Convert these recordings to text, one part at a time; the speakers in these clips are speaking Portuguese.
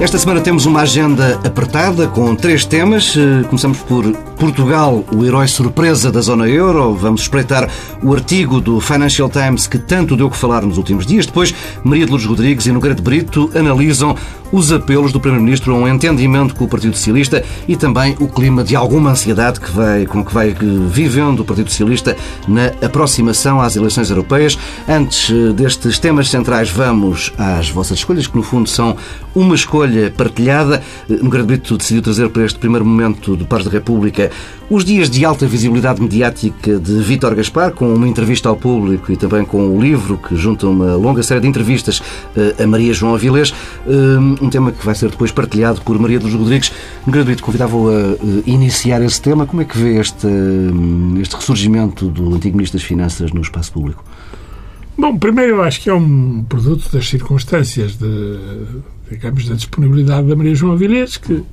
Esta semana temos uma agenda apertada com três temas. Eh, começamos por Portugal, o herói surpresa da zona euro. Vamos espreitar o artigo do Financial Times que tanto deu que falar nos últimos dias. Depois, Maria de Lourdes Rodrigues e Nogueira de Brito analisam os apelos do Primeiro-Ministro a um entendimento com o Partido Socialista e também o clima de alguma ansiedade que vai, com que vai vivendo o Partido Socialista na aproximação às eleições europeias. Antes eh, destes temas centrais, vamos às vossas escolhas, que no fundo são uma escolha partilhada. Nogueira de Brito decidiu trazer para este primeiro momento do Pares da República os dias de alta visibilidade mediática de Vítor Gaspar, com uma entrevista ao público e também com o livro que junta uma longa série de entrevistas eh, a Maria João Avilés, eh, um tema que vai ser depois partilhado por Maria dos Rodrigues. Gratuito, convidava-o a eh, iniciar esse tema. Como é que vê este, este ressurgimento do antigo Ministro das Finanças no espaço público? Bom, primeiro eu acho que é um produto das circunstâncias de, digamos, da disponibilidade da Maria João Avilés, que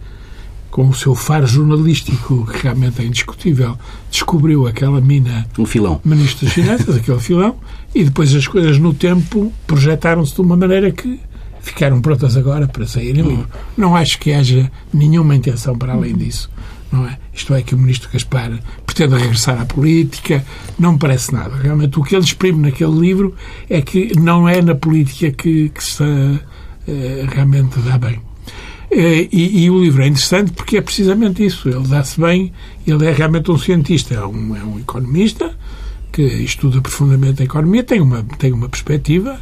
com o seu faro jornalístico, que realmente é indiscutível, descobriu aquela mina. Um filão. Ministro das Finanças, aquele filão, e depois as coisas no tempo projetaram-se de uma maneira que ficaram prontas agora para sair em livro. Não acho que haja nenhuma intenção para além disso. Não é? Isto é que o ministro Gaspar pretende regressar à política, não me parece nada. Realmente o que ele exprime naquele livro é que não é na política que, que se uh, realmente dá bem. Eh, e, e, o livro é interessante porque é precisamente isso. Ele dá-se bem, ele é realmente um cientista, é um, é um economista que estuda profundamente a economia, tem uma, tem uma perspectiva,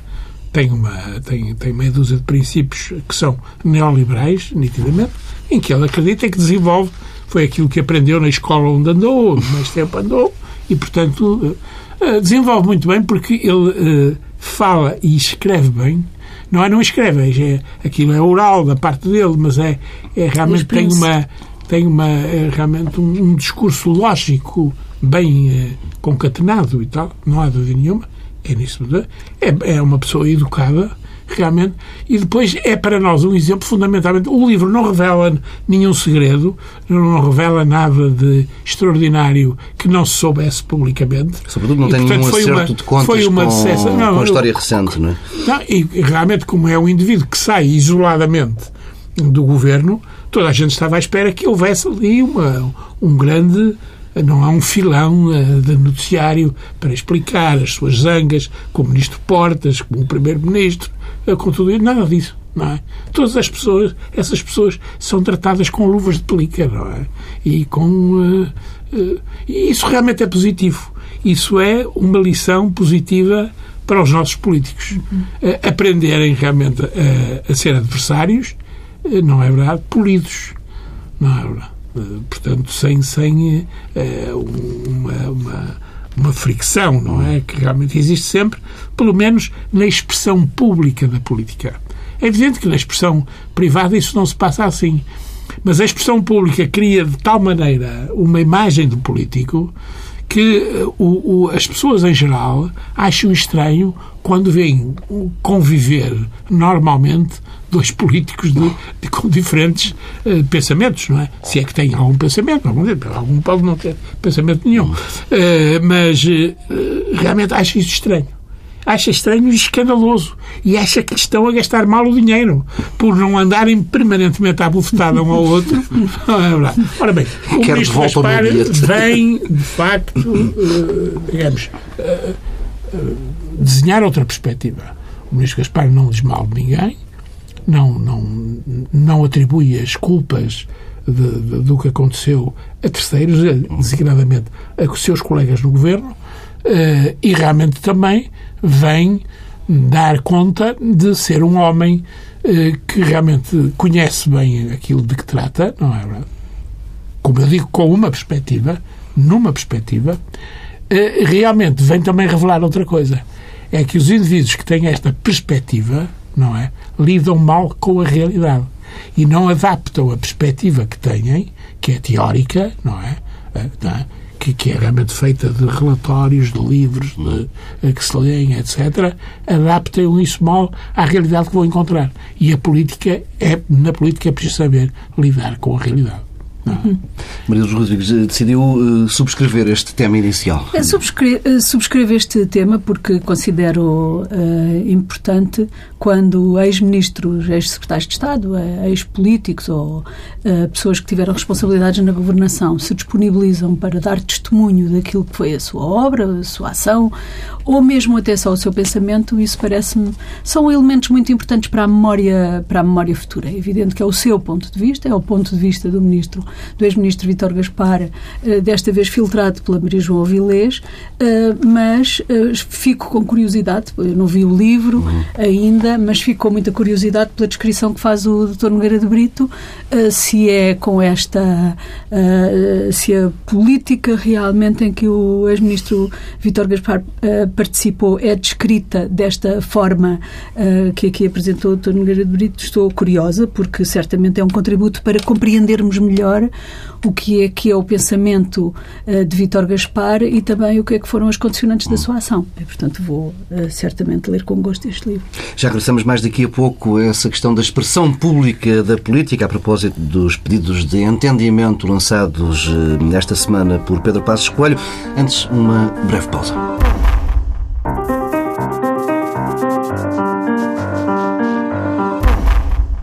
tem, uma, tem, tem meia dúzia de princípios que são neoliberais, nitidamente, em que ele acredita que desenvolve, foi aquilo que aprendeu na escola onde andou, onde mais tempo andou, e, portanto, eh, desenvolve muito bem porque ele eh, fala e escreve bem não é não escreve, é, aquilo é oral da parte dele, mas é, é realmente tem uma tem uma é realmente um, um, discurso lógico bem é, concatenado e tal, não há dúvida nenhuma. É nisso, é, é uma pessoa educada realmente. E depois é para nós um exemplo fundamentalmente. O livro não revela nenhum segredo, não revela nada de extraordinário que não se soubesse publicamente. Sobretudo não e, tem portanto, nenhum acerto uma, de contas foi uma com, com história recente, não é? Não, e realmente, como é um indivíduo que sai isoladamente do governo, toda a gente estava à espera que houvesse ali uma, um grande não há um filão uh, de noticiário para explicar as suas zangas com o Ministro Portas, com o Primeiro-Ministro, uh, com tudo isso. Nada disso. É? Todas as pessoas, essas pessoas são tratadas com luvas de pelica, é? E com. Uh, uh, isso realmente é positivo. Isso é uma lição positiva para os nossos políticos. Uh, aprenderem realmente a, a ser adversários, não é verdade? Polidos. Não é verdade? Portanto, sem, sem uma, uma, uma, fricção, não é? Que realmente existe sempre, pelo menos na expressão pública da política. É evidente que na expressão privada isso não se passa assim. Mas a expressão pública cria de tal maneira uma imagem do político que o, o, as pessoas em geral acham estranho quando veem conviver normalmente dois políticos de, de, com diferentes uh, pensamentos, não é? Se é que têm algum pensamento, algum, algum pode não ter pensamento nenhum. Uh, mas uh, realmente acho isso estranho. Acha estranho e escandaloso. E acha que estão a gastar mal o dinheiro por não andarem permanentemente à bufetada um ao outro. É Ora bem, o Quero Ministro Gaspar vem, de facto, digamos, desenhar outra perspectiva. O Ministro Gaspar não diz mal de ninguém, não, não, não atribui as culpas de, de, do que aconteceu a terceiros, designadamente a seus colegas no governo, eh, e realmente também vem dar conta de ser um homem eh, que realmente conhece bem aquilo de que trata, não é? Como eu digo, com uma perspectiva, numa perspectiva, eh, realmente vem também revelar outra coisa. É que os indivíduos que têm esta perspectiva não é? Lidam mal com a realidade e não adaptam a perspectiva que têm, que é teórica, não é? Eh, não é? Que, que, é realmente feita de relatórios, de livros de, eh, que se leem, etc., adaptam isso mal à realidade que vão encontrar. E a política é, na política é preciso saber lidar com a realidade. Uhum. Maria dos Rodrigues eh, decidiu uh, subscrever este tema inicial. É subscre subscrevo este tema porque considero uh, importante quando ex-ministros, ex-secretários de Estado, ex-políticos ou uh, pessoas que tiveram responsabilidades na governação se disponibilizam para dar testemunho daquilo que foi a sua obra, a sua ação, ou mesmo até só o seu pensamento, isso parece-me são elementos muito importantes para a memória para a memória futura. É evidente que é o seu ponto de vista, é o ponto de vista do ministro do ex-ministro Vítor Gaspar, eh, desta vez filtrado pela Maria João Avilés, eh, mas eh, fico com curiosidade, eu não vi o livro uhum. Mas fico com muita curiosidade pela descrição que faz o Dr. Nogueira de Brito, se é com esta, se a política realmente em que o ex-ministro Vítor Gaspar participou é descrita desta forma que aqui apresentou o Dr. Nogueira de Brito, estou curiosa, porque certamente é um contributo para compreendermos melhor o que é que é o pensamento de Vítor Gaspar e também o que é que foram as condicionantes da sua ação. E, portanto, vou certamente ler com gosto este livro. Já regressamos mais daqui a pouco essa questão da expressão pública da política a propósito dos pedidos de entendimento lançados uh, esta semana por Pedro Passos Coelho. Antes, uma breve pausa.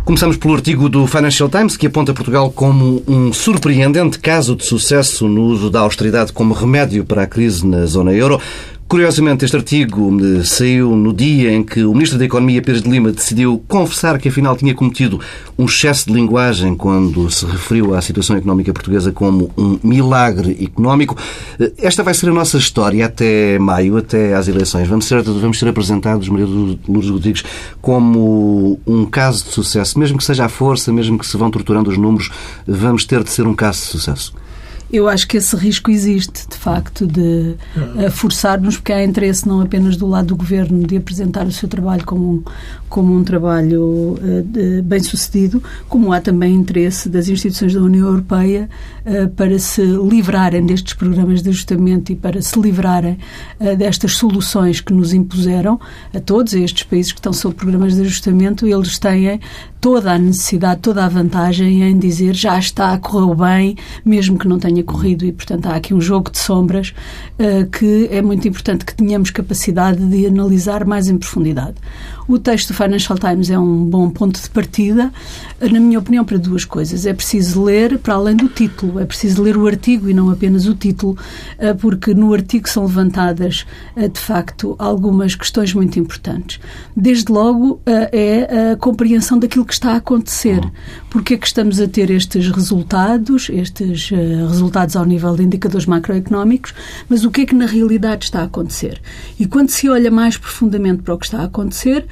Começamos pelo artigo do Financial Times que aponta Portugal como um surpreendente caso de sucesso no uso da austeridade como remédio para a crise na zona euro. Curiosamente, este artigo saiu no dia em que o Ministro da Economia, Pires de Lima, decidiu confessar que afinal tinha cometido um excesso de linguagem quando se referiu à situação económica portuguesa como um milagre económico. Eh, esta vai ser a nossa história até maio, até às eleições. Vamos ser, vamos ser apresentados, Maria Lourdes Rodrigues, como um caso de sucesso. Mesmo que seja à força, mesmo que se vão torturando os números, vamos ter de ser um caso de sucesso. Eu acho que esse risco existe, de facto, de uh, forçar-nos, porque há interesse não apenas do lado do governo de apresentar o seu trabalho como um, como um trabalho uh, bem sucedido, como há também interesse das instituições da União Europeia uh, para se livrarem destes programas de ajustamento e para se livrarem destas soluções que nos impuseram a todos, estes países que estão sob programas de ajustamento, eles têm toda a necessidade, toda a vantagem em dizer já está, correu bem, mesmo que não tenha corrido. E, portanto, há aqui um jogo de sombras uh, que é muito importante que tenhamos capacidade de analisar mais em profundidade. O texto do Financial Times é um bom ponto de partida, na minha opinião, para duas coisas. É preciso ler, para além do título, é preciso ler o artigo e não apenas o título, uh, porque no artigo são levantadas, uh, de facto, algumas questões muito importantes. Desde logo, é a compreensão daquilo que está a acontecer. Porque é que estamos a ter estes resultados, estes resultados ao nível de indicadores macroeconómicos, mas o que é que na realidade está a acontecer? E quando se olha mais profundamente para o que está a acontecer,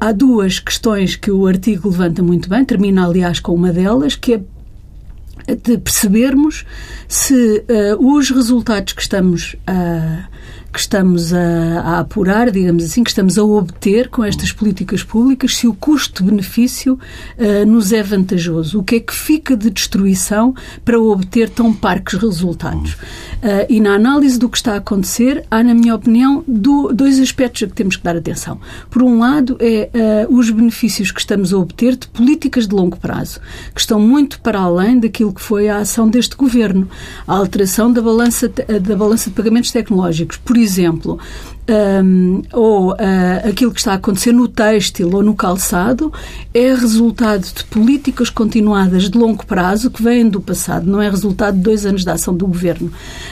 há duas questões que o artigo levanta muito bem, termina, aliás, com uma delas, que é de percebermos se uh, os resultados que estamos a que estamos a, a, apurar, digamos assim, que estamos a obter com estas políticas públicas, se o custo-benefício uh, nos é vantajoso. O que é que fica de destruição para obter tão parcos resultados? Uh, e na análise do que está a acontecer, há, na minha opinião, do, dois aspectos a que temos que dar atenção. Por um lado, é uh, os benefícios que estamos a obter de políticas de longo prazo, que estão muito para além daquilo que foi a ação deste governo. A alteração da balança, da balança de pagamentos tecnológicos. Por exemplo, um, ou uh, aquilo que está a acontecer no têxtil ou no calçado é resultado de políticas continuadas de longo prazo que vêm do passado, não é resultado de dois anos de ação do governo.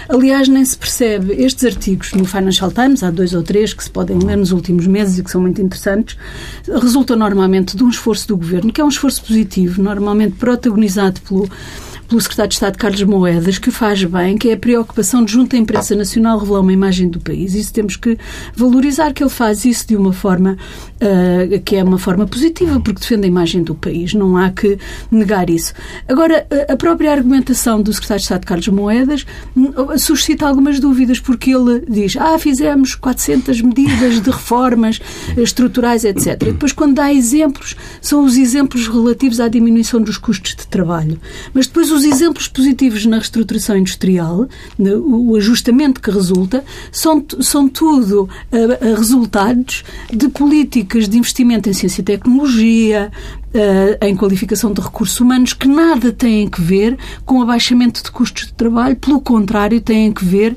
Aliás, nem se percebe estes artigos no Financial Times, há dois ou três que se podem ler nos últimos meses e que são muito interessantes, resultam normalmente de um esforço do governo, que é um esforço positivo, normalmente protagonizado pelo pelo secretário de Estado Carlos Moedas, que faz bem, que é a preocupação de junto à imprensa nacional revelar uma imagem do país. Isso temos que valorizar que ele faz isso de uma forma uh, que é uma forma positiva, porque defende a imagem do país. Não há que negar isso. Agora, a própria argumentação do secretário de Estado Carlos Moedas hum, suscita algumas dúvidas, porque ele diz, ah, fizemos 400 medidas de reformas estruturais, etc. E depois, quando dá exemplos, são os exemplos relativos à diminuição dos custos de trabalho. Mas depois os os exemplos positivos na reestruturação industrial, o ajustamento que resulta, são, são tudo uh, resultados de políticas de investimento em ciência e tecnologia, uh, em qualificação de recursos humanos que nada têm a ver com abaixamento de custos de trabalho, pelo contrário, têm a ver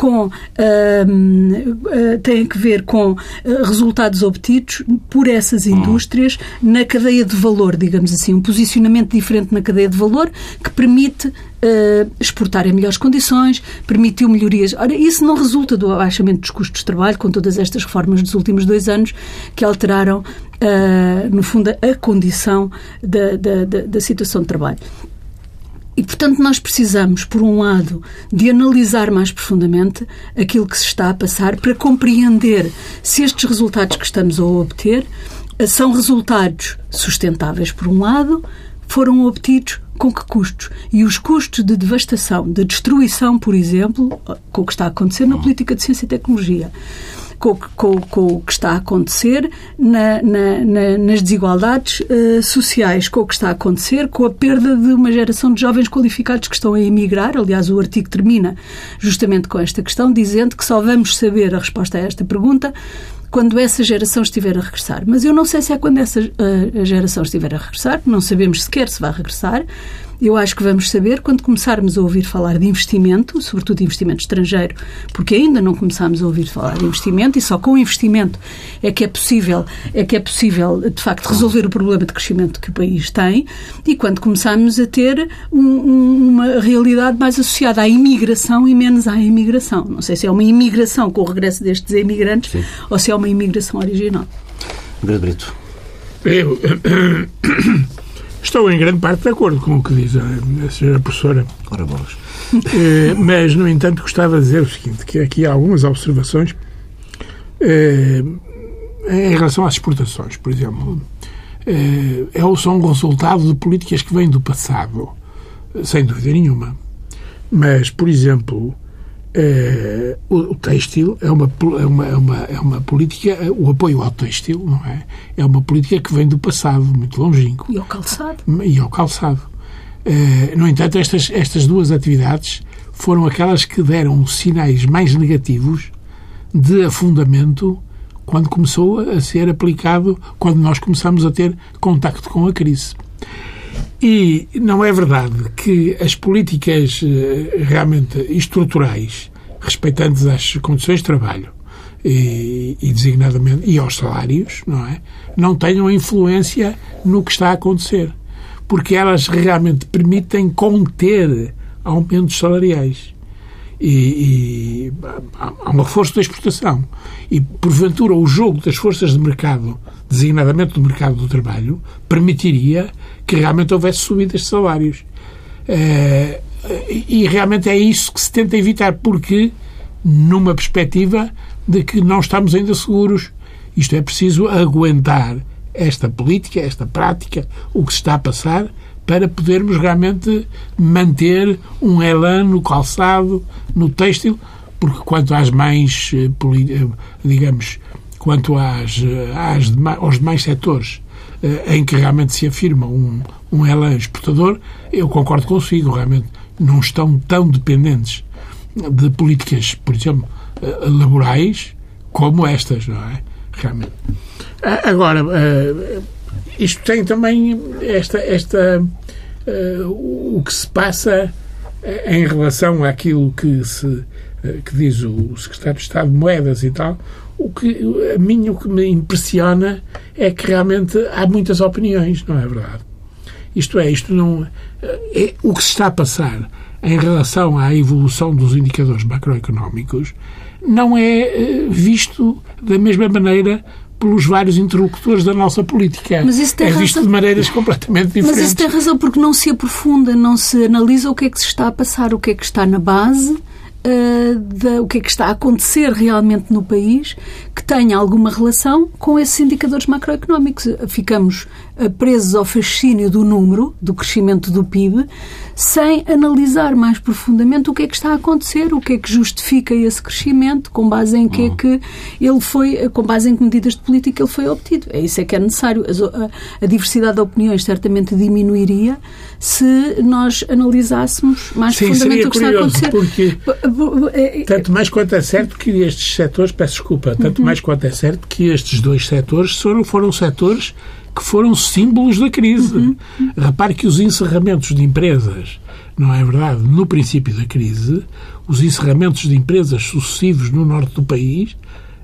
com uh, uh, têm que ver com uh, resultados obtidos por essas hum. indústrias na cadeia de valor, digamos assim, um posicionamento diferente na cadeia de valor que permite exportar em melhores condições, permitiu melhorias. Ora, isso não resulta do abaixamento dos custos de trabalho, com todas estas reformas dos últimos dois anos que alteraram, no fundo, a condição da, da, da, da situação de trabalho. E, portanto, nós precisamos, por um lado, de analisar mais profundamente aquilo que se está a passar para compreender se estes resultados que estamos a obter eh, são resultados sustentáveis, por um lado, foram obtidos com que custos? E os custos de devastação, de destruição, por exemplo, com o que está a acontecer na política de ciência e tecnologia, com, com, com o que está a acontecer na, na, na, nas desigualdades uh, sociais, com o que está a acontecer com a perda de uma geração de jovens qualificados que estão a emigrar. Aliás, o artigo termina justamente com esta questão, dizendo que só vamos saber a resposta a esta pergunta quando essa geração estiver a regressar. Mas eu não sei se é quando essa uh, geração estiver a regressar, não sabemos sequer se vai regressar. Eu acho que vamos saber quando começarmos a ouvir falar de investimento, sobretudo de investimento estrangeiro, porque ainda não começámos a ouvir falar de investimento e só com o investimento é que é possível, é que é possível de facto resolver o problema de crescimento que o país tem e quando começarmos a ter um, um, uma realidade mais associada à imigração e menos à imigração. Não sei se é uma imigração com o regresso destes imigrantes Sim. ou se é uma imigração original. Brito. Eu, Estou em grande parte de acordo com o que diz a, a senhora professora. Ora bolas. Eh, mas, no entanto, gostava de dizer o seguinte, que aqui há algumas observações eh, em relação às exportações, por exemplo. Eh, é, são um resultado de políticas que vêm do passado, sem dúvida nenhuma. Mas, por exemplo, Uh, o, o têxtil é uma, é, uma, é, uma, é uma política, o apoio ao têxtil, não é? É uma política que vem do passado, muito longínquo. E ao calçado. E ao calçado. Uh, no entanto, estas, estas duas atividades foram aquelas que deram sinais mais negativos de afundamento quando começou a ser aplicado, quando nós começamos a ter contacto com a crise. E não é verdade que as políticas eh, realmente estruturais, respeitantes às condições de trabalho e, e, designadamente e aos salários, não é, não tenham influência no que está a acontecer, porque elas realmente permitem conter aumentos salariais. E, e há um reforço da exportação. E, porventura, o jogo das forças de mercado, designadamente do mercado do trabalho, permitiria que realmente houvesse subidas de salários. Eh, e realmente é isso que se tenta evitar, porque numa perspectiva de que não estamos ainda seguros. Isto é preciso aguentar esta política, esta prática, o que se está a passar, para podermos realmente manter um elan no calçado, no têxtil, porque quanto às mais, eh, eh, digamos, quanto às, às, aos demais setores em que realmente se afirma um, um elan exportador, eu concordo consigo, realmente não estão tão dependentes de políticas, por exemplo, eh, laborais como estas, não é? Realmente. Agora, eh, isto tem também esta, esta o que se passa em relação àquilo que se que diz o secretário de Estado de Moedas e tal, o que, a mim o que me impressiona é que realmente há muitas opiniões, não é verdade? Isto é, isto não. É, o que se está a passar em relação à evolução dos indicadores macroeconómicos não é eh, visto da mesma maneira pelos vários interlocutores da nossa política. Mas isso tem é visto razão. de maneiras completamente diferentes. Mas isso tem razão, porque não se aprofunda, não se analisa o que é que se está a passar, o que é que está na base uh, de, o que é que está a acontecer realmente no país que tenha alguma relação com esses indicadores macroeconómicos. Ficamos presos ao fascínio do número, do crescimento do PIB, sem analisar mais profundamente o que é que está a acontecer, o que é que justifica esse crescimento, com base em que é que ele foi, com base em que medidas de política ele foi obtido. É isso é que é necessário. A, diversidade de opiniões certamente diminuiria se nós analisássemos mais Sim, profundamente o que está a acontecer. Porque, é, é, tanto mais quanto é certo que estes setores, peço desculpa, tanto uhum. mais quanto é certo que estes dois setores foram, foram setores que foram símbolos da crise. Uhum. Repare que os encerramentos de empresas, não é verdade? No princípio da crise, os encerramentos de empresas sucessivos no norte do país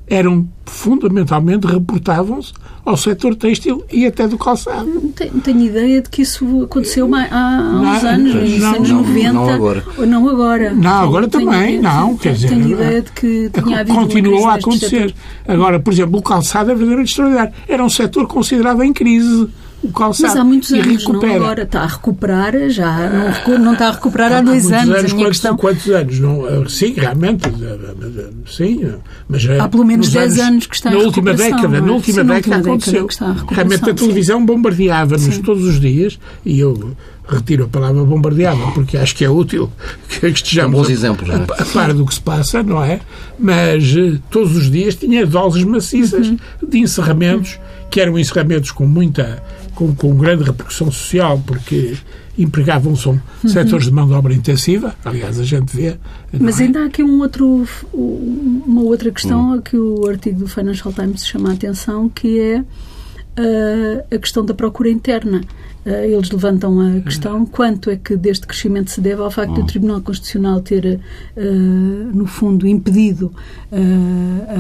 eram fundamentalmente reportavam-se ao setor têxtil e até do calçado. Tenho, tenho ideia de que isso aconteceu há, há uns não, anos, nos não, anos não, 90. Não agora. Ou não agora. Não, agora tenho, também, não. Quer dizer, tenho ideia de que tinha havido Continuou a acontecer. Agora, por exemplo, o calçado é verdadeiramente extraordinário. Era um setor considerado em crise o calçado. Mas há muitos anos, não agora. Está a recuperar já. Não, não está a recuperar há, há dois há anos. anos quantos, questão... quantos anos? Não, eh, sim, realmente. Eh, sim. Mas eh, há pelo menos 10 anos, anos, que está na última década, Na última sim, década, década aconteceu. A realmente a televisão bombardeava-nos todos os dias e eu retiro a palavra bombardeava porque acho que é útil que estejamos bons exemplos, a, a, par do que se passa, não é? Mas todos os dias tinha doses maciças uhum. de encerramentos, que eram encerramentos com muita com, com grande repercussão social, porque empregavam-se uhum. setores de mão de obra intensiva, aliás, a gente vê. Mas ainda é? há aqui um outro, uma outra questão uhum. a que o artigo do Financial Times chama a atenção, que é uh, a questão da procura interna. Uh, eles levantam a questão quanto é que deste crescimento se deve ao facto do Tribunal Constitucional ter, uh, no fundo, impedido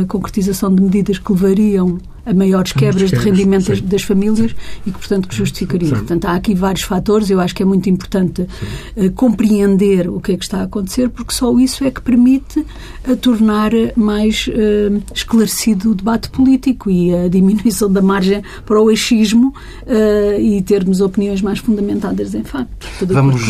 a concretização de medidas que levariam a maiores quebras de rendimento das, das, famílias e que, portanto, que justificaria. Sim. Portanto, há aqui vários fatores. Eu acho que é muito importante uh, compreender o que é que está a acontecer, porque só isso é que permite uh, tornar mais uh, esclarecido o debate político e a diminuição da margem para o eixismo e termos opiniões mais fundamentadas em facto. Vamos,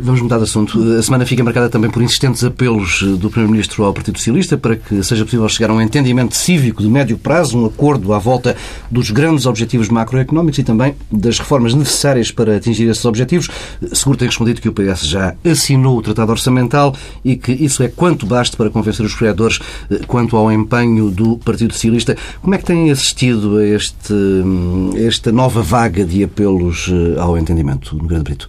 vamos mudar de assunto. A semana fica marcada também por insistentes apelos do Primeiro-Ministro ao Partido Socialista para que seja possível chegar a um entendimento cívico de médio prazo, um acordo à volta dos grandes objetivos macroeconómicos e também das reformas necessárias para atingir esses objetivos. Seguro tem respondido que o PS já assinou o Tratado Orçamental e que isso é quanto basta para convencer os criadores eh, quanto ao empenho do Partido Socialista. Como é que têm assistido a este, hum, esta nova vaga de apelos eh, ao entendimento, no Grande Brito?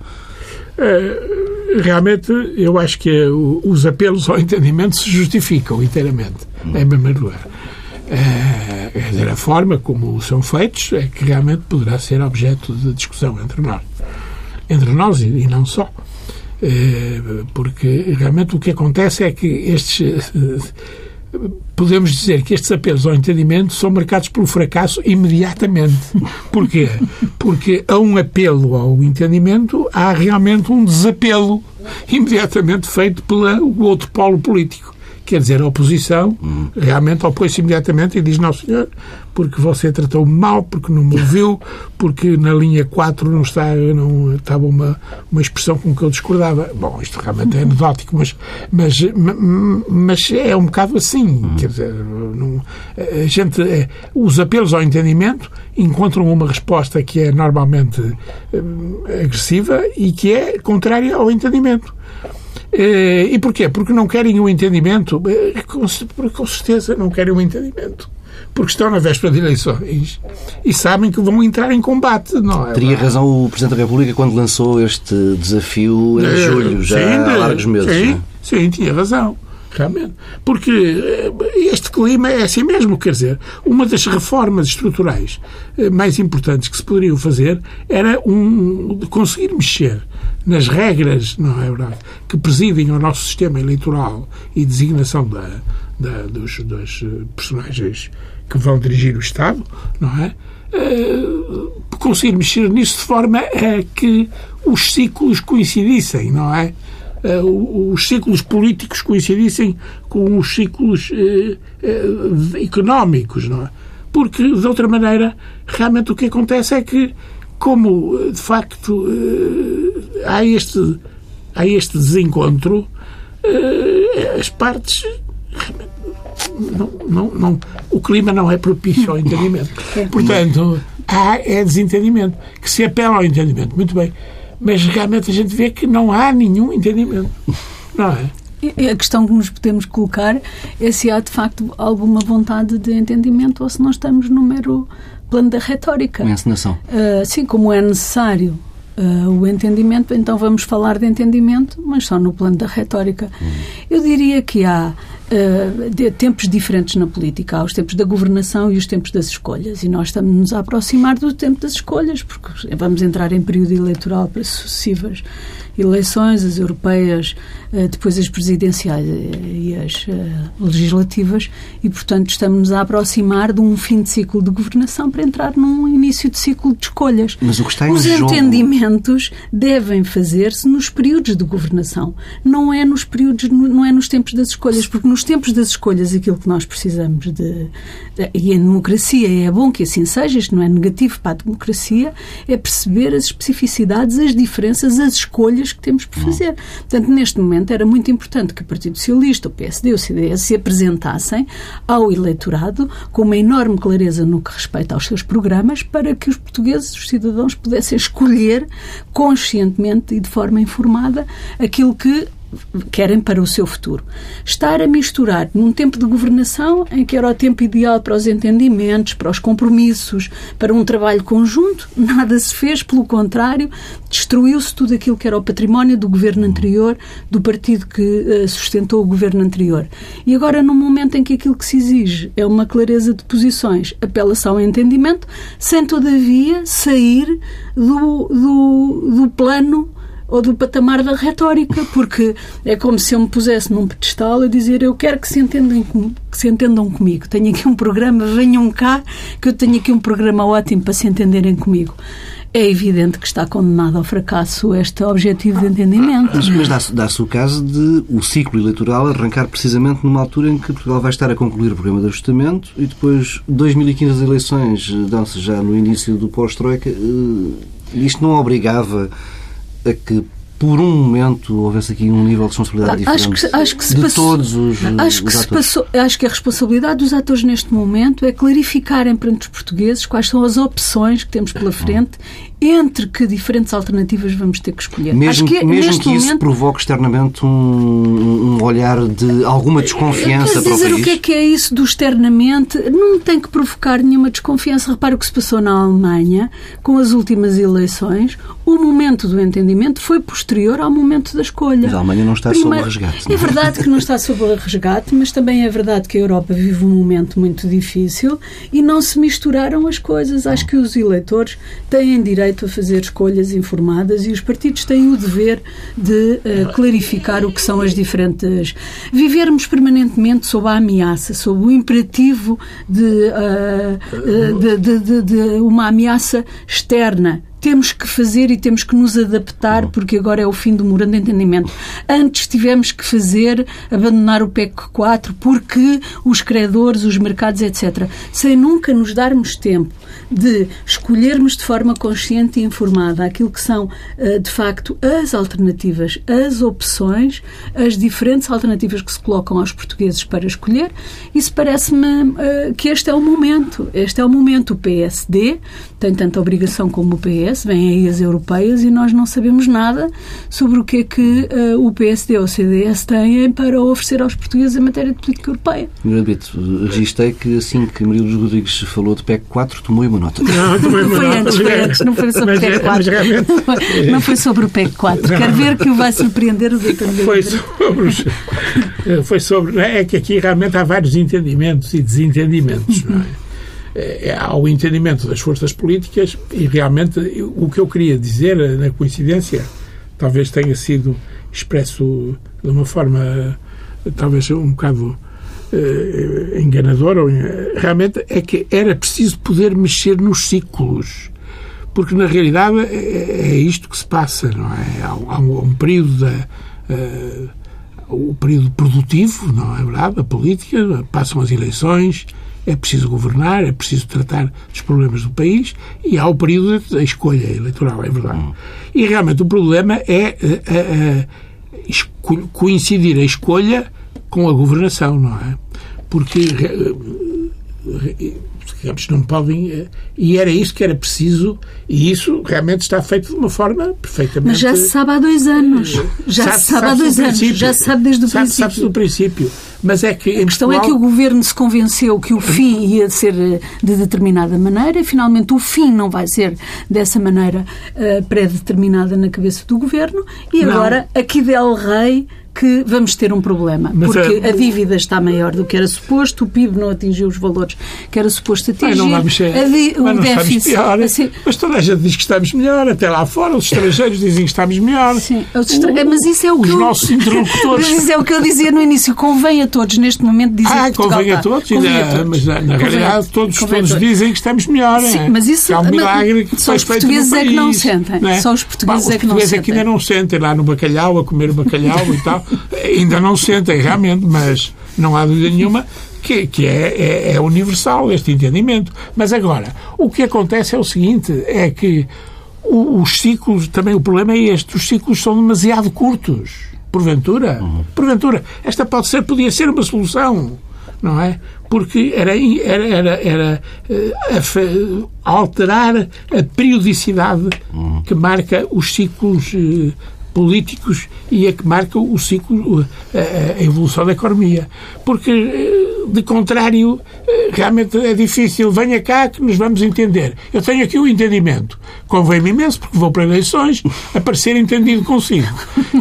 É, realmente, eu acho que os apelos ao entendimento se justificam inteiramente, em primeiro lugar. É, quer dizer, a forma como são feitos é que realmente poderá ser objeto de discussão entre nós. Entre nós e, não só. É, porque realmente o que acontece é que estes. Podemos dizer que estes apelos ao entendimento são marcados pelo fracasso imediatamente. Porquê? Porque a um apelo ao entendimento há realmente um desapelo imediatamente feito pelo outro polo político. Quer dizer, a oposição hum. realmente opõe-se imediatamente e diz: Não, senhor, porque você tratou-me mal, porque não me ouviu, porque na linha 4 não, está, não estava uma, uma expressão com que eu discordava. Bom, isto realmente é anedótico, mas, mas, mas é um bocado assim. Hum. Quer dizer, não, a gente, é, os apelos ao entendimento encontram uma resposta que é normalmente hum, agressiva e que é contrária ao entendimento. Eh, e porquê? Porque não querem o entendimento? Eh, com certeza não querem o entendimento. Porque estão na véspera de eleições e sabem que vão entrar em combate. Não é? Teria razão o Presidente da República quando lançou este desafio em eh, julho, já sim, há largos meses. Sim, é? sim, tinha razão realmente. Porque este clima é assim mesmo, quer dizer, uma das reformas estruturais mais importantes que se poderiam fazer era um, conseguir mexer nas regras, não é verdade, que presidem ao nosso sistema eleitoral e designação da, da, dos, dos personagens que vão dirigir o Estado, não é? Uh, conseguir mexer nisso de forma a que os ciclos coincidissem, não é? Uh, os ciclos políticos coincidissem com os ciclos uh, económicos, não é? Porque, de outra maneira, realmente o que acontece é que como de facto eh, há este, há este desencontro, eh, as partes não, não, não, o clima não é propício ao entendimento. Portanto, há é desentendimento, que se apela ao entendimento. Muito bem. Mas realmente a gente vê que não há nenhum entendimento. Não é? A questão que nos podemos colocar é se há de facto alguma vontade de entendimento ou se nós estamos no mero plano da retórica. Uma encenação. Uh, sim, como é necessário uh, o entendimento, então vamos falar de entendimento, mas só no plano da retórica. Hum. Eu diria que há uh, de tempos diferentes na política. Há os tempos da governação e os tempos das escolhas. E nós estamos a aproximar do tempo das escolhas, porque vamos entrar em período eleitoral para sucessivas eleições, as europeias, uh, depois as presidenciais e as uh, legislativas, e, portanto, estamos a aproximar de um fim de ciclo de governação para entrar num início de ciclo de escolhas. Mas o que está em Os jogo... entendimentos devem fazer-se nos períodos de governação, não é nos períodos, não é nos tempos das escolhas, porque nos tempos das escolhas aquilo que nós precisamos de, de e em democracia é bom que assim seja, isto não é negativo para a democracia, é perceber as especificidades, as diferenças, as escolhas que temos por fazer. Portanto, neste momento era muito importante que o Partido Socialista, o PSD, o CDS se apresentassem ao eleitorado com uma enorme clareza no que respeita aos seus programas para que os portugueses, os cidadãos, pudessem escolher conscientemente e de forma informada aquilo que querem para o seu futuro. Estar a misturar num tempo de governação em que era o tempo ideal para os entendimentos, para os compromissos, para um trabalho conjunto, nada se fez, pelo contrário, destruiu-se tudo aquilo que era o património do governo anterior, do partido que uh, sustentou o governo anterior. E agora, num momento em que aquilo que se exige é uma clareza de posições, apela-se ao entendimento, sem todavia sair do, do, do plano ou do patamar da retórica, porque é como se eu me pusesse num pedestal a dizer eu quero que se entendam, que se entendam comigo. Tenho aqui um programa, venham cá, que eu tenho aqui um programa ótimo para se entenderem comigo. É evidente que está condenado ao fracasso este objetivo de entendimento. Mas, mas dá-se dá o caso de o ciclo eleitoral arrancar precisamente numa altura em que Portugal vai estar a concluir o programa de ajustamento e depois 2015 as eleições dão-se já no início do pós-Troika. Isto não obrigava a que por um momento houvesse aqui um nível de responsabilidade diferente acho que, acho que se de passou, todos os, acho que os se passou, acho que a responsabilidade dos atores neste momento é clarificarem perante os portugueses quais são as opções que temos pela frente entre que diferentes alternativas vamos ter que escolher. Mesmo, que, mesmo que momento, isso provoque externamente um, um, olhar de alguma desconfiança para o dizer o que é que é isso do externamente? Não tem que provocar nenhuma desconfiança. Repara o que se passou na Alemanha com as últimas eleições. O momento do entendimento foi posterior ao momento da escolha. Mas a Alemanha não está Primeiro, sob resgate. É verdade que não está sob resgate, mas também é verdade que a Europa vive um momento muito difícil e não se misturaram as coisas. Acho que os eleitores têm direito a fazer escolhas informadas e os partidos têm o dever de uh, clarificar o que são as diferentes. Vivermos permanentemente sob a ameaça, sob o imperativo de, uh, de, de, de uma ameaça externa temos que fazer e temos que nos adaptar porque agora é o fim do memorando de entendimento. Antes tivemos que fazer, abandonar o PEC 4 porque os credores, os mercados, etc. Sem nunca nos darmos tempo de escolhermos de forma consciente e informada aquilo que são, de facto, as alternativas, as opções, as diferentes alternativas que se colocam aos portugueses para escolher. Isso parece-me que este é o momento. Este é o momento. O PSD tem tanta obrigação como o PS, vêm aí as europeias e nós não sabemos nada sobre o que é que uh, o PSD ou o CDS têm para oferecer aos portugueses em matéria de política europeia. Grande registrei que assim que Maria Luz Rodrigues falou de PEC 4, tomou uma nota. Não, tomei uma foi nota. antes, foi antes, não foi sobre o PEC 4. realmente... Não foi sobre o PEC 4. Quero ver que o vai surpreender o doutor Foi sobre, os, foi sobre. É que aqui realmente há vários entendimentos e desentendimentos, não é? Há o entendimento das forças políticas e realmente o que eu queria dizer na coincidência talvez tenha sido expresso de uma forma talvez um bocado uh, enganadora realmente é que era preciso poder mexer nos ciclos porque na realidade é, é isto que se passa não é? Há, um, um, período da uh, o período produtivo não é verdade? A política passam as eleições é preciso governar, é preciso tratar dos problemas do país e há o período da escolha eleitoral, é verdade. E realmente o problema é a, a, a, coincidir a escolha com a governação, não é? Porque digamos, não podem. E era isso que era preciso, e isso realmente está feito de uma forma perfeitamente. Mas já se sabe há dois anos. Já sabe, se sabe há dois anos. Já se sabe desde o sabe, princípio. Sabe-se do princípio. Mas é que. A questão Portugal... é que o governo se convenceu que o fim ia ser de determinada maneira, e finalmente o fim não vai ser dessa maneira uh, pré-determinada na cabeça do governo, e agora não. aqui Del Rey que vamos ter um problema. Mas porque é- a dívida está maior do que era suposto, o PIB não atingiu os valores que era suposto atingir. não vamos ser, di- mas o déficit. pior. assim, Mas toda a gente diz que estamos melhor, até lá fora, os estrangeiros dizem que estamos melhor. Sim, os estra- mas isso é o os que eu- nossos interlocutores. Mas isso é o que eu dizia no início. Convém a todos, neste momento, dizer Ah, que Portugal convém a todos, Convém a todos. mas na, na realidade todos, todos todos. dizem que estamos melhor. Sim, é? mas isso- Que há um mas milagre que só os portugueses é que não sentem. é? Só os portugueses é que não Os portugueses é que sentem. ainda não sentem lá no bacalhau, a comer o bacalhau e tal. Ainda não sentem, realmente, mas não há dúvida nenhuma que, que é, é, é universal este entendimento. Mas agora, o que acontece é o seguinte, é que os ciclos, também o problema é este, os ciclos são demasiado curtos. Porventura, porventura, esta pode ser, podia ser uma solução, não é? Porque era, era, era, era eh, a fe- alterar a periodicidade que marca os ciclos eh, políticos e a que marca o ciclo, a, evolução da economia. Porque, eh, de contrário, eh, realmente é difícil. Venha cá que nos vamos entender. Eu tenho aqui o entendimento. Convém-me imenso, porque vou para eleições, a parecer entendido consigo.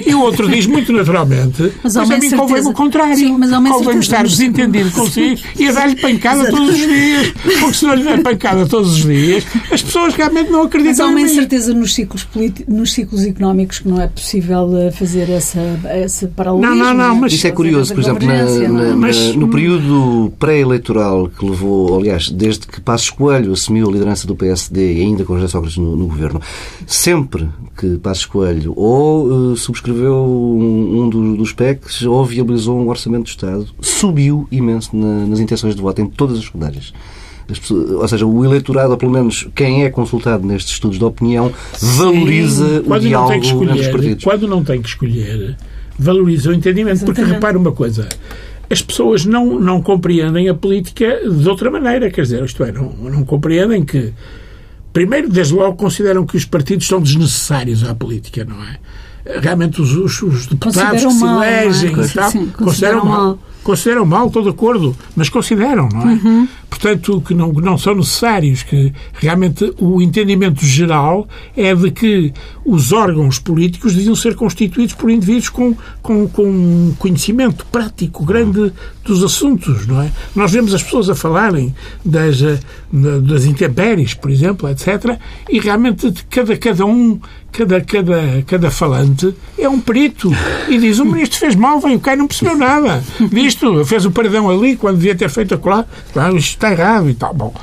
E o outro diz muito naturalmente, Mas mas, a mim convém-me o contrário. Sim, mas Convém-me estar desentendido consigo e a dar-lhe pancada todos os dias. Porque se não lhe der pancada todos os dias, as pessoas realmente não acreditam Mas há uma incerteza nos ciclos, politi- nos ciclos económicos que não é possível eh, fazer essa, esse paralelismo. Não, não, não, né? mas- Isso é curioso, por essa exemplo, na- é? na- Mas- no período pré-eleitoral que levou, aliás, desde que Passos Coelho assumiu a liderança do PSD e ainda com José Sócrates no, no governo, sempre que Passos Coelho ou eh, subscreveu um, um dos, dos PECs ou viabilizou um orçamento do Estado, subiu imenso na- nas intenções de voto em todas as secundárias. As pessoas- ou seja, o eleitorado, ou pelo menos quem é consultado nestes estudos de opinião, valoriza o quando não diálogo tem que entre os escolher, partidos. quando não tem que escolher, valoriza o entendimento. Porque Exatamente. repara uma coisa, as pessoas não, não compreendem a política de outra maneira, quer dizer, isto é, não, não compreendem que primeiro, desde logo, consideram que os partidos são desnecessários à política, não é? Realmente os, os, os deputados Consideram que se mal, é? elegem e Sim, tal, consideram consideram mal. mal. Consideram mal, estou de acordo, mas consideram, não é? Portanto, que não, não são necessários, que realmente o entendimento geral é de que os órgãos políticos deviam ser constituídos por indivíduos com, com, com conhecimento prático grande dos assuntos, não é? Nós vemos as pessoas a falarem das, eh, das intempéries, por exemplo, etc., e realmente cada, cada um cada, cada, cada falante é um perito e diz o ministro fez mal, veio cá e não percebeu nada disto, fez o paredão ali quando devia ter feito acolá, claro, isto está errado e tal. Bom,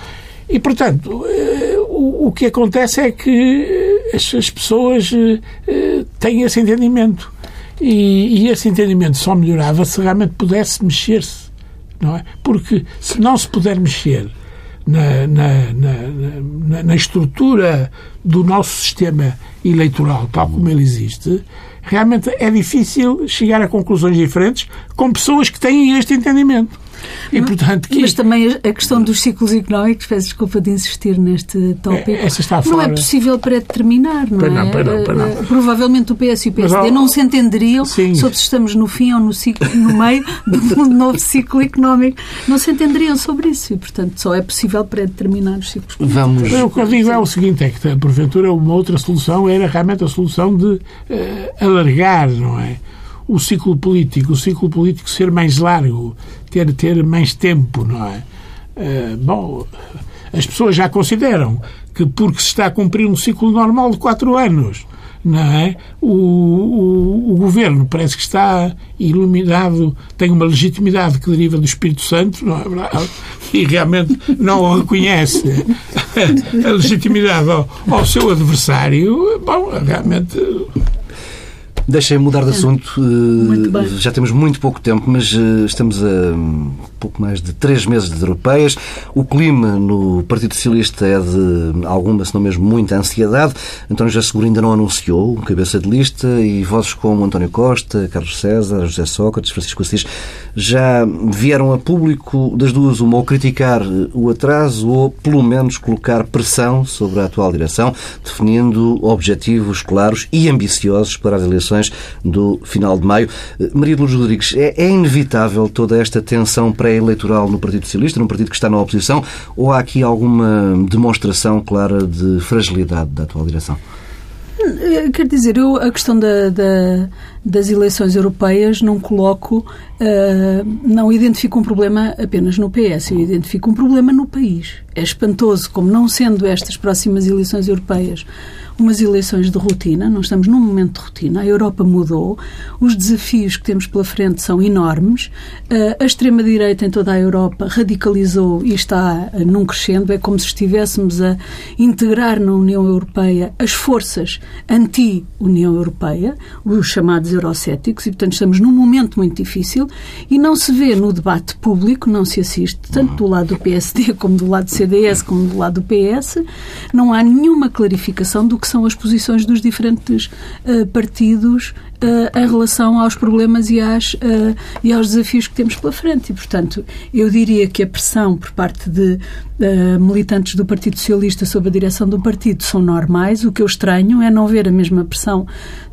e portanto, eh, o, o que acontece é que eh, as, as pessoas eh, têm esse entendimento e, e esse entendimento só melhorava se realmente pudesse mexer-se, não é? Porque se não se puder mexer na, na, na, na, na estrutura do nosso sistema eleitoral, tal como ele existe, realmente é difícil chegar a conclusões diferentes com pessoas que têm este entendimento. E, portanto, que Mas também a questão dos ciclos económicos, peço desculpa de insistir neste tópico, É, essa está não fora. é possível predeterminar, não é? não, pois não, pois não. Eh, Provavelmente o PS e o PSD Mas não se entenderiam Sim. sobre se estamos no fim ou no, ciclo, no meio de um novo ciclo económico. Não se entenderiam sobre isso e, portanto, só é possível predeterminar os ciclos Vamos. O que eu digo é o seguinte, é que porventura uma outra solução era realmente a solução de eh, alargar, não é? O ciclo político, o ciclo político ser mais largo, ter, ter mais tempo, não é? Eh, bom, as pessoas já consideram que porque se está a cumprir um ciclo normal de quatro anos, não é? O, o, o governo parece que está iluminado, tem uma legitimidade que deriva do Espírito Santo, não é verdade? E realmente não reconhece a legitimidade ao, ao seu adversário. Bom, realmente. Deixem-me mudar de assunto. eh. Já temos muito pouco tempo, mas eh, estamos a um, pouco mais de três meses de europeias. O clima no Partido Socialista é de alguma, se não mesmo muita ansiedade. António José Seguro ainda não anunciou cabeça de lista e vozes como António Costa, Carlos César, José Sócrates, Francisco Assis já vieram a público das duas uma ou criticar eh, o atraso ou pelo menos colocar pressão sobre a atual direção, definindo objetivos claros e ambiciosos para as eleições do final de maio. Eh, Maria de Lourdes Rodrigues, é, é inevitável toda esta tensão pré-eleitoral no Partido Socialista, num partido que está na oposição, ou há aqui alguma demonstração clara de fragilidade da atual direção? Quer dizer, eu a questão da, da, das eleições europeias não coloco, uh, não identifico um problema apenas no PS, eu identifico um problema no país. É espantoso como, não sendo estas próximas eleições europeias umas eleições de rotina, não estamos num momento de rotina, a Europa mudou, os desafios que temos pela frente são enormes, eh, a extrema-direita em toda a Europa radicalizou e está eh, num crescendo, é como se estivéssemos a integrar na União Europeia as forças anti-União Europeia, os chamados eurocéticos, e portanto estamos num momento muito difícil e não se vê no debate público, não se assiste, tanto do lado do PSD como do lado do CDS, como do lado do PS, não há nenhuma clarificação do que são as posições dos diferentes uh, partidos uh, em relação aos problemas e, às, uh, e aos desafios que temos pela frente. E, portanto, eu diria que a pressão por parte de uh, militantes do Partido Socialista sobre a direção do partido são normais. O que eu estranho é não ver a mesma pressão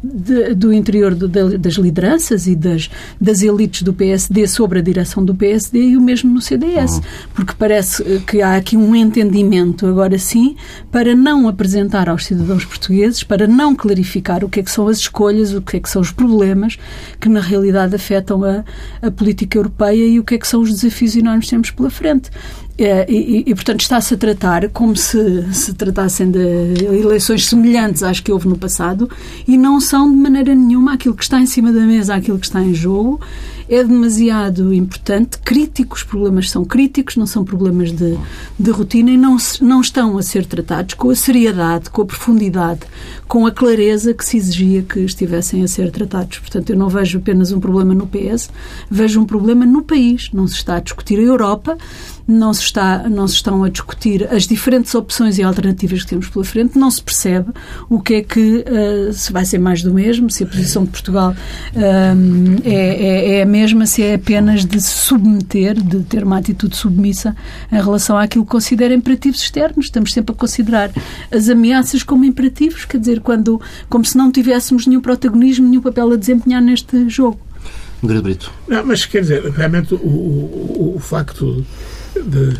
de, do interior do, das lideranças e das, das elites do PSD sobre a direção do PSD e o mesmo no CDS. Uhum. Porque parece que há aqui um entendimento, agora sim, para não apresentar aos cidadãos portugueses, para não clarificar o que é que são as escolhas, o que é que são são os problemas que na realidade afetam a, a política europeia e o que é que são os desafios enormes que temos pela frente. É, e, e, portanto, está-se a tratar como se se tratassem de eleições semelhantes às que houve no passado e não são de maneira nenhuma aquilo que está em cima da mesa, aquilo que está em jogo é demasiado importante, críticos, os problemas são críticos, não são problemas de, de rotina e não, não estão a ser tratados com a seriedade, com a profundidade, com a clareza que se exigia que estivessem a ser tratados. Portanto, eu não vejo apenas um problema no PS, vejo um problema no país. Não se está a discutir a Europa, não se, está, não se estão a discutir as diferentes opções e alternativas que temos pela frente, não se percebe o que é que uh, se vai ser mais do mesmo, se a posição de Portugal uh, é, é, é, a mesma, se é apenas de se submeter, de ter uma atitude submissa em relação àquilo que considera imperativos externos. Estamos sempre a considerar as ameaças como imperativos, quer dizer, quando, como se não tivéssemos nenhum protagonismo, nenhum papel a desempenhar neste jogo. Brito. Não, mas quer dizer, realmente o, o, o facto de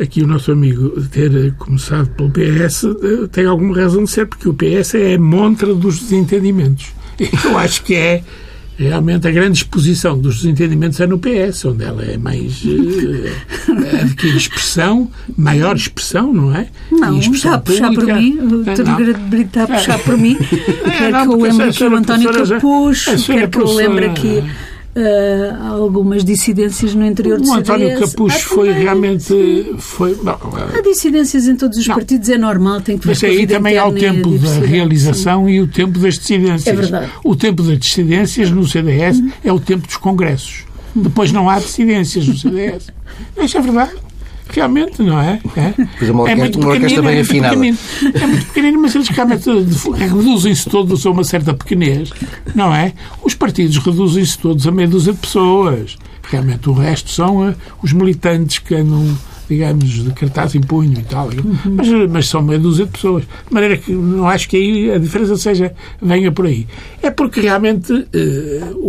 aqui o nosso amigo ter começado pelo PS eh, tem alguma razão de ser, porque o PS é a montra dos desentendimentos. Eu acho que é realmente a grande exposição dos desentendimentos é no PS, onde ela é mais uh, adquire expressão, maior expressão, não é? Não, está a puxar por mim, o Dr. está a puxar por mim. Quer que eu lembre que o António Capucho, quer que eu lembre aqui uh, algumas dissidências no interior do CDS. O António Capucho foi realmente... Foi, não, há dissidências em todos os não. partidos, é normal, tem que Mas aí também há o tempo da realização sim. e o tempo das dissidências. É verdade. O tempo das dissidências no CDS uhum. é o tempo dos congressos. Depois não há dissidências no CDS. Isso é verdade. Realmente, não é? É, pois uma, é muito uma orquestra bem é afinada. É muito pequenino, mas eles realmente reduzem-se todos a uma certa pequenez, não é? Os partidos reduzem-se todos a meia dúzia de pessoas. Realmente o resto são uh, os militantes que andam digamos, de cartaz em punho e tal. Uhum. Mas, mas são meia dúzia de pessoas. De maneira que não acho que aí a diferença seja, venha por aí. É porque realmente uh,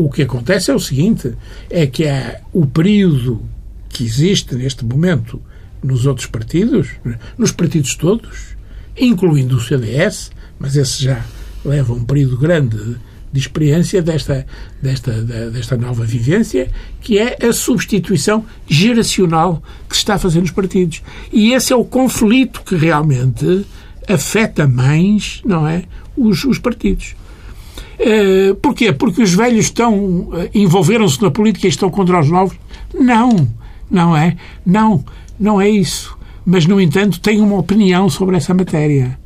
o que acontece é o seguinte, é que há o período que existe neste momento nos outros partidos, nos partidos todos, incluindo o CDS, mas esse já leva um período grande de experiência desta, desta, desta nova vivência, que é a substituição geracional que se está a fazer nos partidos. E esse é o conflito que realmente afeta mais, não é, os, os partidos. Uh, porquê? Porque os velhos estão eh, envolveram-se na política e estão contra os novos? Não. Não é? Não, não é isso. Mas, no entanto, tem uma opinião sobre essa matéria.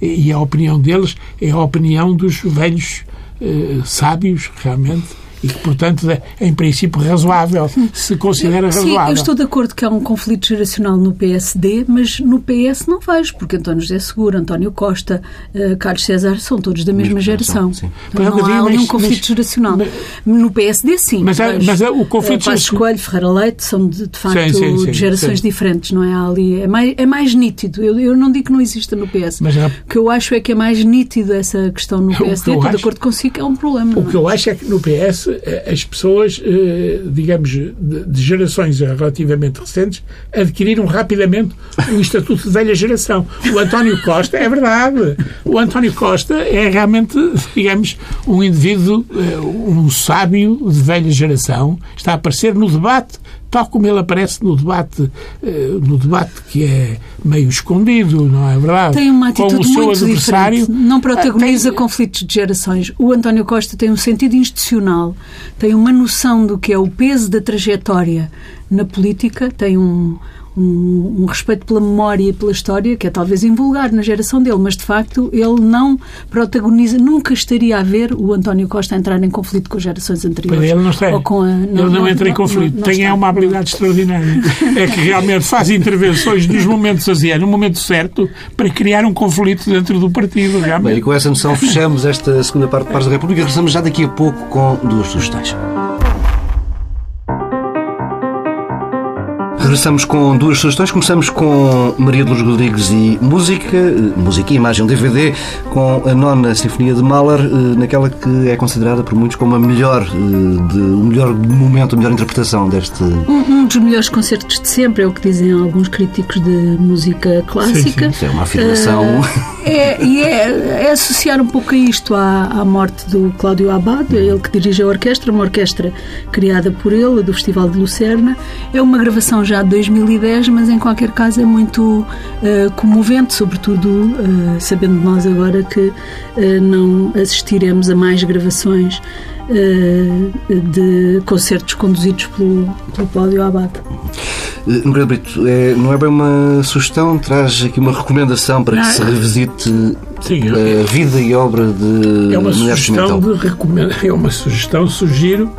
E a opinião deles é a opinião dos velhos eh, sábios, realmente, e que, portanto, é, em princípio, razoável, se considera razoável. Sim, eu estou de acordo que há um conflito geracional no PSD, mas no PS não vejo, porque António José Seguro, António Costa, uh, Carlos César são todos da mesma, geração. Então, não há ali um conflito mas, geracional. Mas, no PSD, sim. Mas, mas, mas o conflito... Uh, Escolho, Ferreira Leite, são, de, de facto, sim, sim, sim, de gerações diferentes, não é? ali, é, mais, é mais nítido. Eu, eu não digo que não exista no PS. Mas, o que eu acho é que é mais nítido essa questão no PSD. Estou de acordo consigo que é um problema. O que eu acho é que no PS? As pessoas, digamos, de gerações relativamente recentes, adquiriram rapidamente o estatuto de velha geração. O António Costa, é verdade, o António Costa é realmente, digamos, um indivíduo, um sábio de velha geração, está a aparecer no debate tal como ele aparece no debate, eh, no debate que é meio escondido, não é verdade? Tem uma atitude muito diferente. Não protagoniza tem... conflitos de gerações. O António Costa tem um sentido institucional, tem uma noção do que é o peso da trajetória na política, tem um um, um, respeito pela memória e pela história que é talvez invulgar na geração dele, mas de facto ele não protagoniza, nunca estaria a ver o António Costa entrar em conflito com as gerações anteriores. Pois ele não está. Ou com a, não, ele não, não entra em conflito. Não, Tem é uma habilidade extraordinária. é que realmente faz intervenções nos momentos asiáticos, no momento certo, para criar um conflito dentro do partido. Realmente. Bem, e com essa noção fechamos esta segunda parte de Pares da República. Regressamos já daqui a pouco com duas sugestões. Regressamos com duas sugestões. Começamos com Maria Luz Rodrigues e música, eh, música e imagem DVD, com a nona Sinfonia de Mahler, eh, naquela que é considerada por muitos como a melhor, eh, de, o melhor momento, a melhor interpretação deste. Um, um, dos melhores concertos de sempre, é o que dizem alguns críticos de música clássica. Sim, sim. é uma afirmação. Uh, é, e é, é, associar um pouco a isto à, à morte do Cláudio Abad, é ele que dirige a orquestra, uma orquestra criada por ele, do Festival de Lucerna. É uma gravação já de 2010, mas em qualquer caso é muito uh, comovente, sobretudo uh, sabendo nós agora que uh, não assistiremos a mais gravações de concertos conduzidos pelo, pelo Cláudio Abad. Nogueira Brito, é, não é bem uma sugestão, traz aqui uma recomendação para que se revisite Sim, a vida e obra de é uma sugestão de recomenda, É uma sugestão, sugiro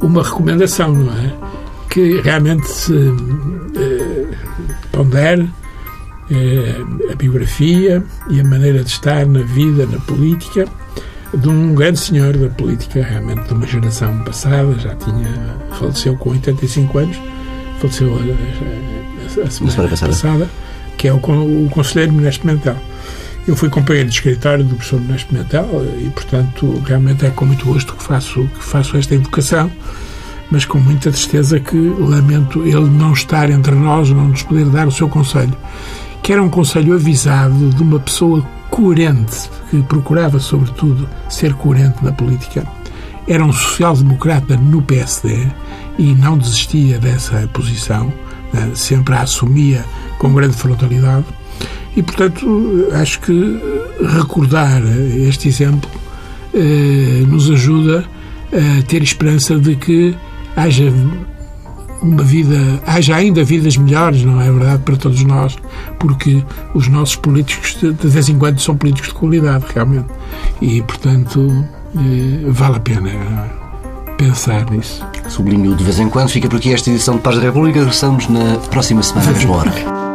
uma recomendação, não é? Que realmente se eh, pondere eh, a biografia e a maneira de estar na vida, na política, de um grande senhor da política, realmente de uma geração passada, já tinha, faleceu com 85 anos, faleceu a, a, a semana, passada. passada. que é o, o conselheiro Menezes Pimentel. Eu fui companheiro de escritório do professor Menezes Pimentel e, portanto, realmente é com muito gosto que faço, que faço esta invocação mas com muita tristeza que lamento ele não estar entre nós, não nos poder dar o seu conselho. Que era um conselho avisado de uma pessoa coerente, que procurava, sobretudo, ser coerente na política. Era um social-democrata no PSD e não desistia dessa posição, né, sempre a assumia com grande frontalidade. E, portanto, acho que recordar este exemplo eh, nos ajuda a ter esperança de que haja uma vida, haja ainda vidas melhores, não é verdade, para todos nós, porque os nossos políticos de, vez em quando são políticos de qualidade, realmente. E, portanto, eh, vale a pena pensar nisso. Sublinho de vez em quando. Fica por aqui esta edição de Paz da República. Regressamos na próxima semana, mesma hora.